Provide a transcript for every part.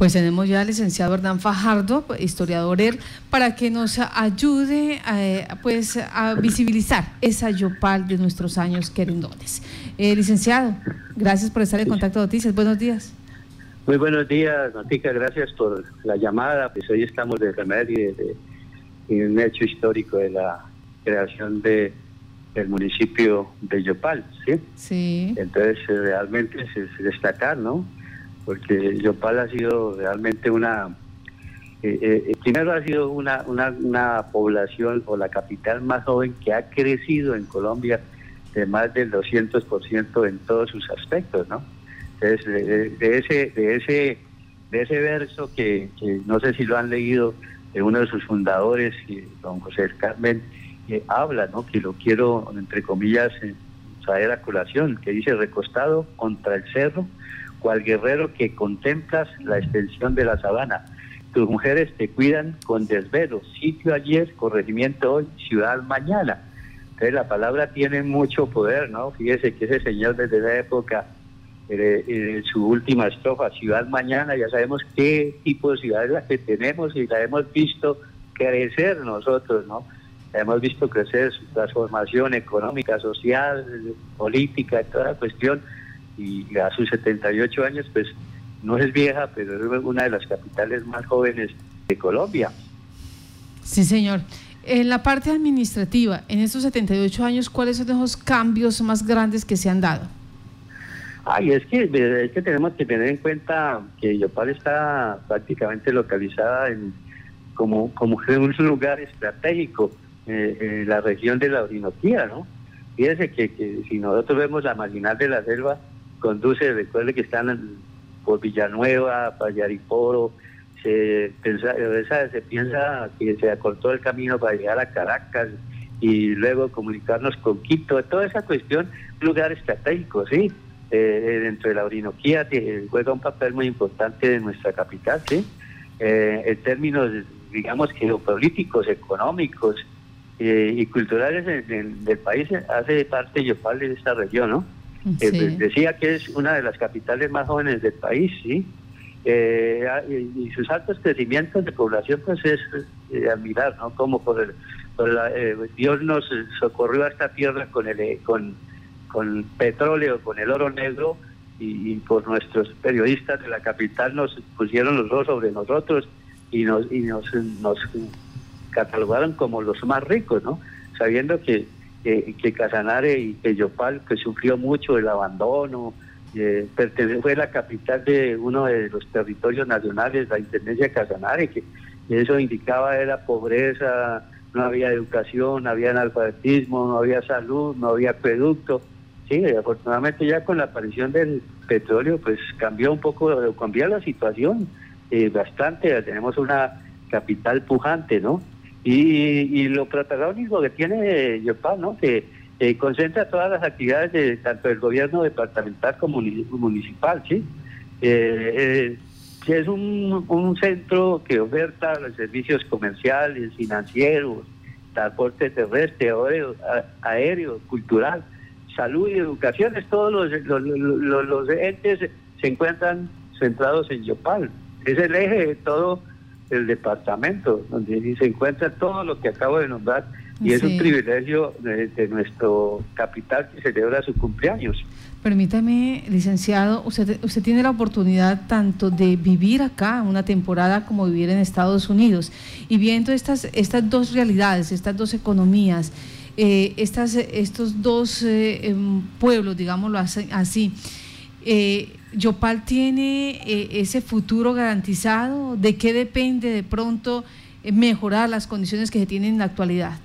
Pues tenemos ya al licenciado Hernán Fajardo, historiador él, para que nos ayude a, pues, a visibilizar esa Yopal de nuestros años querendones. Eh, licenciado, gracias por estar en Contacto Noticias. Buenos días. Muy buenos días, Notica. Gracias por la llamada. Pues hoy estamos de remedio y un hecho histórico de la creación de del municipio de Yopal, ¿sí? Sí. Entonces, realmente es destacar, ¿no? Porque Yopal ha sido realmente una, eh, eh, primero ha sido una, una, población o la capital más joven que ha crecido en Colombia de más del 200% en todos sus aspectos, ¿no? Entonces, de, ese, de, ese, de ese verso que, no sé si lo han leído de uno de sus fundadores, don José Carmen, que habla, ¿no? Que lo quiero, entre comillas, traer a colación, que dice recostado contra el cerro, cual guerrero que contemplas la extensión de la sabana. Tus mujeres te cuidan con desvelo, sitio ayer, corregimiento hoy, ciudad mañana. Entonces la palabra tiene mucho poder, ¿no? Fíjese que ese señor desde la época, en su última estrofa, ciudad mañana, ya sabemos qué tipo de ciudad es la que tenemos y la hemos visto crecer nosotros, ¿no? hemos visto crecer su transformación económica, social, política, toda la cuestión y a sus 78 años, pues no es vieja, pero es una de las capitales más jóvenes de Colombia. Sí, señor. En la parte administrativa, en estos 78 años, ¿cuáles son los cambios más grandes que se han dado? Ay, es que, es que tenemos que tener en cuenta que Yopal está prácticamente localizada en como, como un lugar estratégico eh, en la región de la Orinoquía, ¿no? Fíjese que, que si nosotros vemos la marginal de la selva, conduce, recuerde que están por Villanueva, Yariporo, se, pensa, se piensa que se acortó el camino para llegar a Caracas y luego comunicarnos con Quito, toda esa cuestión, lugar estratégico, ¿sí? Eh, dentro de la Orinoquía juega un papel muy importante de nuestra capital, ¿sí? Eh, en términos, digamos, geopolíticos, económicos eh, y culturales del país, hace parte Yopal de esta región, ¿no? Eh, decía que es una de las capitales más jóvenes del país, sí. Eh, y, sus altos crecimientos de población, pues es eh, admirar, ¿no? Como por, el, Dios nos socorrió a esta tierra con el con, con petróleo, con el oro negro, y, por nuestros periodistas de la capital nos pusieron los dos sobre nosotros y nos, y nos, nos catalogaron como los más ricos, ¿no? Sabiendo que que, Casanare y que Yopal, que sufrió mucho el abandono, eh, fue la capital de uno de los territorios nacionales, la Intendencia de Casanare, que eso indicaba era pobreza, no había educación, no había analfabetismo, no había salud, no había acueducto. Sí, afortunadamente ya con la aparición del petróleo, pues cambió un poco, cambió la situación eh, bastante. Tenemos una capital pujante, ¿no? Y, lo protagónico que tiene Yopal, ¿no? Que concentra todas las actividades de tanto del gobierno departamental como municipal, ¿sí? Eh, eh es un, centro que oferta los servicios comerciales, financieros, transporte terrestre, aéreo, cultural, salud y educación. Todos los, los entes se encuentran centrados en Yopal. Es el eje de todo el departamento, donde se encuentra todo lo que acabo de nombrar y es un privilegio de, nuestro capital que celebra su cumpleaños. Permítame, licenciado, usted, usted tiene la oportunidad tanto de vivir acá una temporada como vivir en Estados Unidos y viendo estas, estas dos realidades, estas dos economías, eh, estas, estos dos eh, em, pueblos, digámoslo así, eh, ¿Yopal tiene eh, ese futuro garantizado? ¿De qué depende de pronto eh, mejorar las condiciones que se tienen en la actualidad?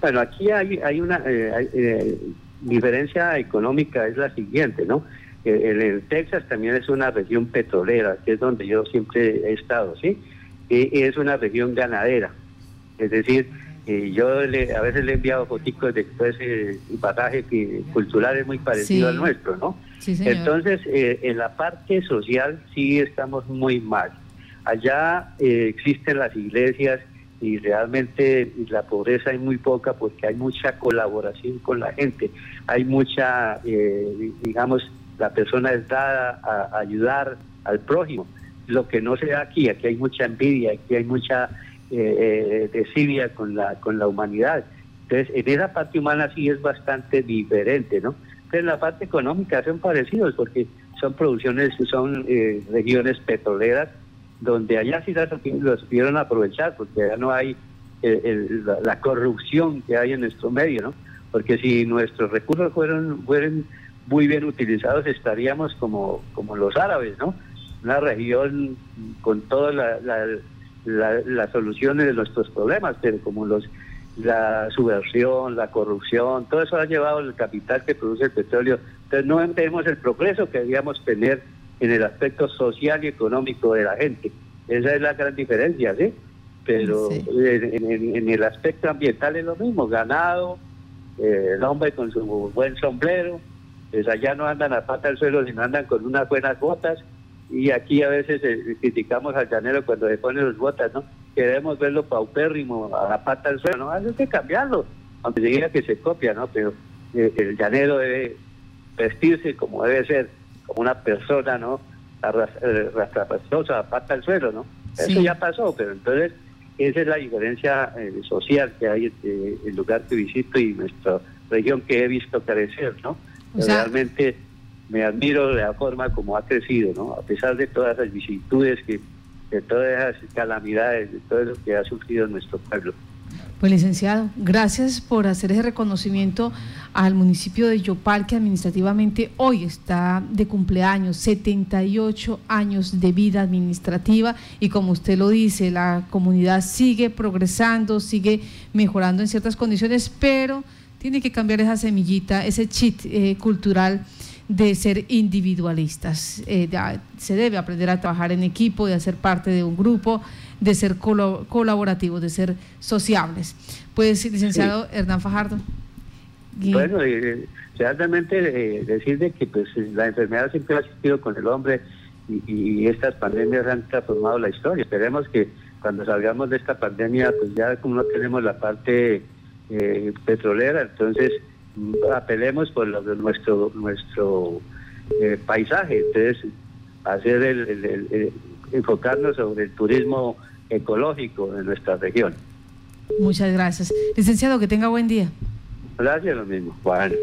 Bueno, aquí hay, una eh, diferencia económica, es la siguiente, ¿no? El, Texas también es una región petrolera, que es donde yo siempre he estado, ¿sí? Y, es una región ganadera, es decir, yo a veces le he enviado fotos de ese pasaje que cultural es muy parecido al nuestro, ¿no? Entonces, eh, en la parte social sí estamos muy mal. Allá eh, existen las iglesias y realmente la pobreza es muy poca porque hay mucha colaboración con la gente, hay mucha, eh, digamos, la persona es dada a ayudar al prójimo. lo que no se da aquí. Aquí hay mucha envidia, aquí hay mucha eh, desidia con la, con la humanidad. Entonces, en esa parte humana sí es bastante diferente, ¿no? Pero en la parte económica son parecidos porque son producciones, son regiones petroleras donde allá sí las, los supieron aprovechar porque ya no hay la, corrupción que hay en nuestro medio, ¿no? Porque si nuestros recursos fueron, fueran muy bien utilizados estaríamos como, como los árabes, ¿no? Una región con todas las soluciones de nuestros problemas, pero como los la subversión, la corrupción, todo eso ha llevado el capital que produce el petróleo. Entonces no tenemos el progreso que debíamos tener en el aspecto social y económico de la gente. Esa es la gran diferencia, ¿sí? Pero En, el aspecto ambiental es lo mismo, ganado, eh, el hombre con su buen sombrero, pues allá no andan a pata al suelo, sino andan con unas buenas botas, y aquí a veces eh, criticamos al llanero cuando se pone las botas, ¿no? Queremos verlo paupérrimo, a la pata al suelo, no, hay que cambiarlo, aunque se diga que se copia, ¿no? Pero eh, el llanero debe vestirse como debe ser, como una persona, ¿no? Rastrapastosa, pata al suelo, ¿no? Eso ya pasó, pero entonces esa es la diferencia eh, social que hay entre el lugar que visito y nuestra región que he visto crecer, ¿no? Realmente me admiro de la forma como ha crecido, ¿no? A pesar de todas las vicisitudes, que, de todas esas calamidades, de todo lo que ha sufrido nuestro pueblo. Pues licenciado, gracias por hacer ese reconocimiento al municipio de Yopal, que administrativamente hoy está de cumpleaños, 78 años de vida administrativa y como usted lo dice, la comunidad sigue progresando, sigue mejorando en ciertas condiciones, pero tiene que cambiar esa semillita, ese chip eh, cultural de ser individualistas. Eh, se debe aprender a trabajar en equipo, de hacer parte de un grupo, de ser colaborativos, de ser sociables. Pues, licenciado Hernán Fajardo. Bueno, eh, realmente eh, decir de que pues la enfermedad siempre ha existido con el hombre y, estas pandemias han transformado la historia. Esperemos que cuando salgamos de esta pandemia, pues ya como no tenemos la parte eh, petrolera, entonces apelemos por nuestro nuestro paisaje, entonces hacer el, enfocarnos sobre el turismo ecológico de nuestra región. Muchas gracias. Licenciado, que tenga buen día. Gracias, lo mismo. Bueno.